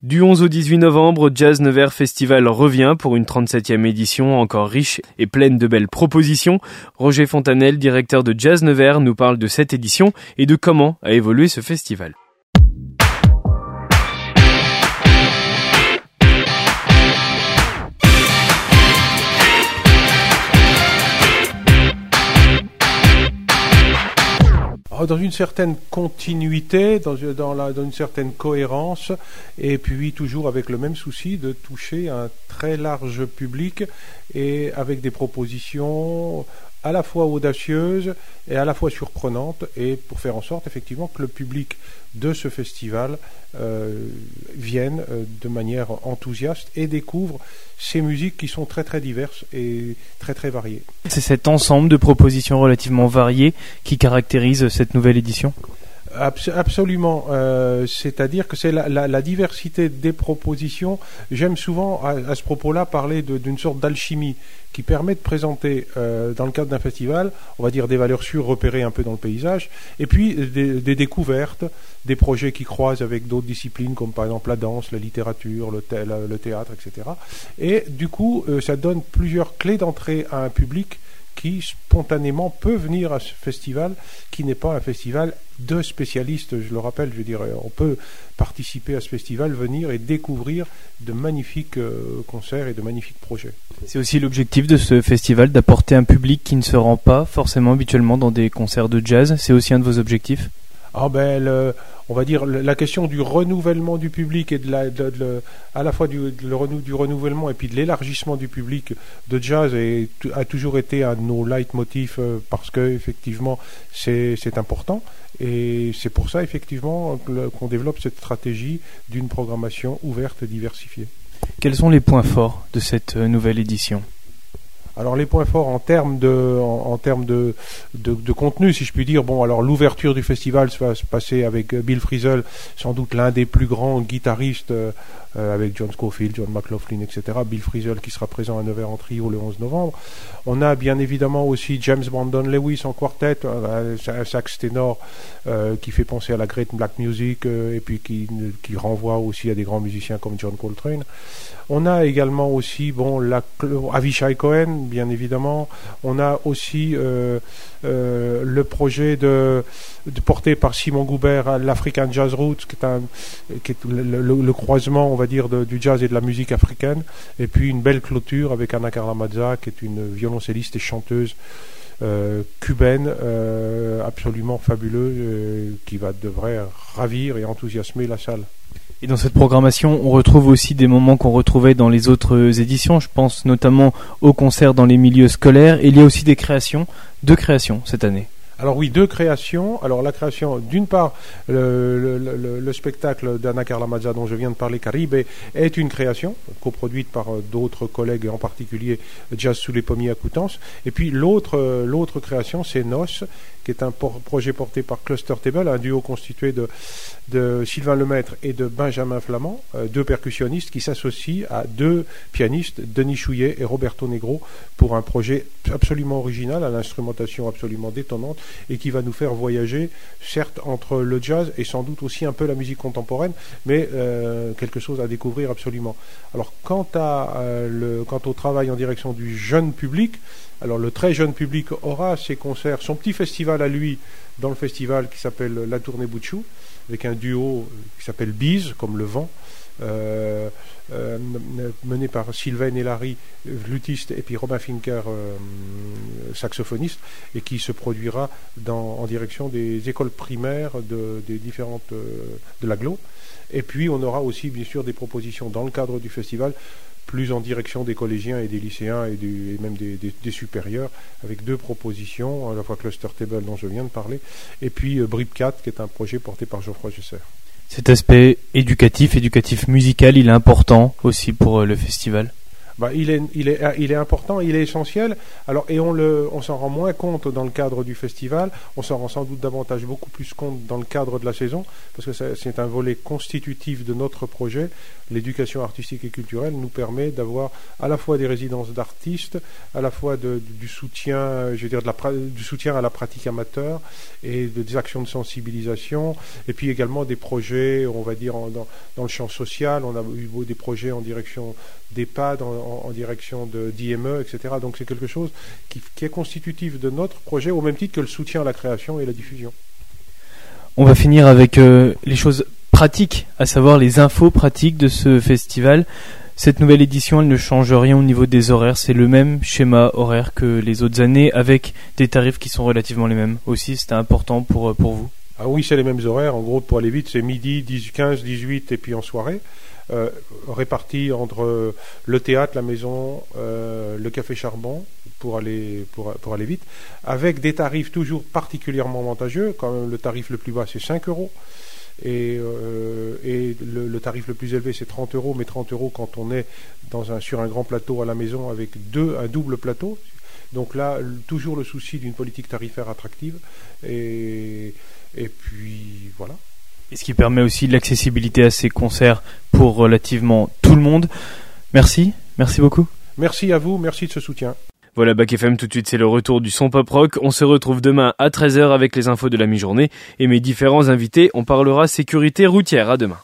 Du 11 au 18 novembre, Jazz Nevers Festival revient pour une 37e édition encore riche et pleine de belles propositions. Roger Fontanel, directeur de Jazz Nevers, nous parle de cette édition et de comment a évolué ce festival. Dans une certaine continuité, dans, une certaine cohérence, et puis toujours avec le même souci de toucher un très large public et avec des propositions à la fois audacieuse et à la fois surprenante, et pour faire en sorte effectivement que le public de ce festival euh, vienne euh, de manière enthousiaste et découvre ces musiques qui sont très très diverses et très très variées. C'est cet ensemble de propositions relativement variées qui caractérise cette nouvelle édition absolument. Euh, c'est-à-dire que c'est la, diversité des propositions. J'aime souvent, à, ce propos-là, parler d'une sorte d'alchimie qui permet de présenter, euh, dans le cadre d'un festival, on va dire des valeurs sûres repérées un peu dans le paysage, et puis des, découvertes, des projets qui croisent avec d'autres disciplines, comme par exemple la danse, la littérature, le, théâtre, etc. Et du coup, euh, ça donne plusieurs clés d'entrée à un public qui spontanément peut venir à ce festival, qui n'est pas un festival de spécialistes, je le rappelle, je dirais. On peut participer à ce festival, venir et découvrir de magnifiques euh, concerts et de magnifiques projets. C'est aussi l'objectif de ce festival, d'apporter un public qui ne se rend pas forcément habituellement dans des concerts de jazz. C'est aussi un de vos objectifs? Ah ben, on va dire la question du renouvellement du public et de la, à la fois du, renouvellement et puis de l'élargissement du public de jazz a toujours été un de nos leitmotifs euh, parce que effectivement c'est important et c'est pour ça effectivement qu'on développe cette stratégie d'une programmation ouverte diversifiée. Quels sont les points forts de cette euh, nouvelle édition? Alors les points forts en termes de, en, termes de, de, contenu, si je puis dire, bon, alors l'ouverture du festival va se passer avec euh, Bill Frisell, sans doute l'un des plus grands guitaristes euh, euh, avec John Scofield, John McLaughlin, etc. Bill Frisell qui sera présent à Nevers en trio le 11 novembre. On a bien évidemment aussi James Brandon Lewis en quartet, un sax ténor qui fait penser à la great black music et puis qui, qui renvoie aussi à des grands musiciens comme John Coltrane. On a également aussi bon la Avishai Cohen bien évidemment. On a aussi euh, euh, le projet de, porté par Simon Goubert, l'African Jazz Roots, qui est, le, croisement, on va dire, du jazz et de la musique africaine. Et puis une belle clôture avec Anna Carla Mazza, qui est une violoncelliste et chanteuse. Euh, cubaine absolument fabuleuse qui va devrait ravir et enthousiasmer la salle. Et dans cette programmation, on retrouve aussi des moments qu'on retrouvait dans les autres éditions. Je pense notamment aux concerts dans les milieux scolaires. Et il y a aussi des créations, deux créations cette année. Alors oui, deux créations. Alors la création, d'une part, le, spectacle d'Anna Carla Mazza dont je viens de parler, Caribe, est une création coproduite par euh, d'autres collègues, en particulier Jazz sous les pommiers à Coutances. Et puis l'autre, euh, l'autre création, c'est Nos, qui est un projet porté par Cluster Table, un duo constitué de, Sylvain Lemaître et de Benjamin Flamand, euh, deux percussionnistes qui s'associent à deux pianistes, Denis Chouillet et Roberto Negro, pour un projet absolument original, à l'instrumentation absolument détonnante, et qui va nous faire voyager, certes, entre le jazz et sans doute aussi un peu la musique contemporaine, mais euh, quelque chose à découvrir absolument. Alors, euh, quant au travail en direction du jeune public, alors le très jeune public aura ses concerts, son petit festival à lui dans le festival qui s'appelle La Tournée Bouchou, avec un duo qui s'appelle Bise, comme le vent, euh, euh, mené par Sylvain Larry, luthiste, et puis Robin Finker, euh, saxophoniste, et qui se produira en direction des écoles primaires de, des différentes de l'aglo. Et puis on aura aussi bien sûr des propositions dans le cadre du festival plus en direction des collégiens et des lycéens et, même des, supérieurs, avec deux propositions, à la fois Cluster Table dont je viens de parler, et puis Brip4 qui est un projet porté par Geoffroy Gesser. Cet aspect éducatif, éducatif musical, il est important aussi pour euh, le festival bah, il, est, il, est, il est important, il est essentiel. Alors, et on, le, on s'en rend moins compte dans le cadre du festival, on s'en rend sans doute davantage, beaucoup plus compte dans le cadre de la saison, parce que c'est un volet constitutif de notre projet. L'éducation artistique et culturelle nous permet d'avoir à la fois des résidences d'artistes, à la fois de, du soutien, je veux dire, de la, du soutien à la pratique amateur et de, des actions de sensibilisation, et puis également des projets, on va dire, dans, dans, le champ social. On a eu des projets en direction d'EHPAD, en, en, direction d'IME, etc. Donc c'est quelque chose qui, qui est constitutif de notre projet, au même titre que le soutien à la création et la diffusion. On va finir avec euh, les choses pratiques, à savoir les infos pratiques de ce festival. Cette nouvelle édition, elle ne change rien au niveau des horaires, c'est le même schéma horaire que les autres années, avec des tarifs qui sont relativement les mêmes. Aussi, c'était important pour, pour vous ah oui, c'est les mêmes horaires. En gros, pour aller vite, c'est midi, 15, 18 et puis en soirée. Euh, répartis entre le théâtre, la maison, euh, le café charbon pour aller pour, aller vite, avec des tarifs toujours particulièrement avantageux. Quand même, le tarif le plus bas c'est 5 euros et, euh, et le, le, tarif le plus élevé c'est 30 euros, mais 30 euros quand on est dans un, sur un grand plateau à la maison avec deux, un double plateau. Donc là, toujours le souci d'une politique tarifaire attractive et et puis voilà. Et ce qui permet aussi l'accessibilité à ces concerts pour relativement tout le monde. Merci, merci beaucoup. Merci à vous, merci de ce soutien. Voilà, Bac FM, tout de suite, c'est le retour du son pop rock. On se retrouve demain à 13h avec les infos de la mi-journée et mes différents invités. On parlera sécurité routière. À demain.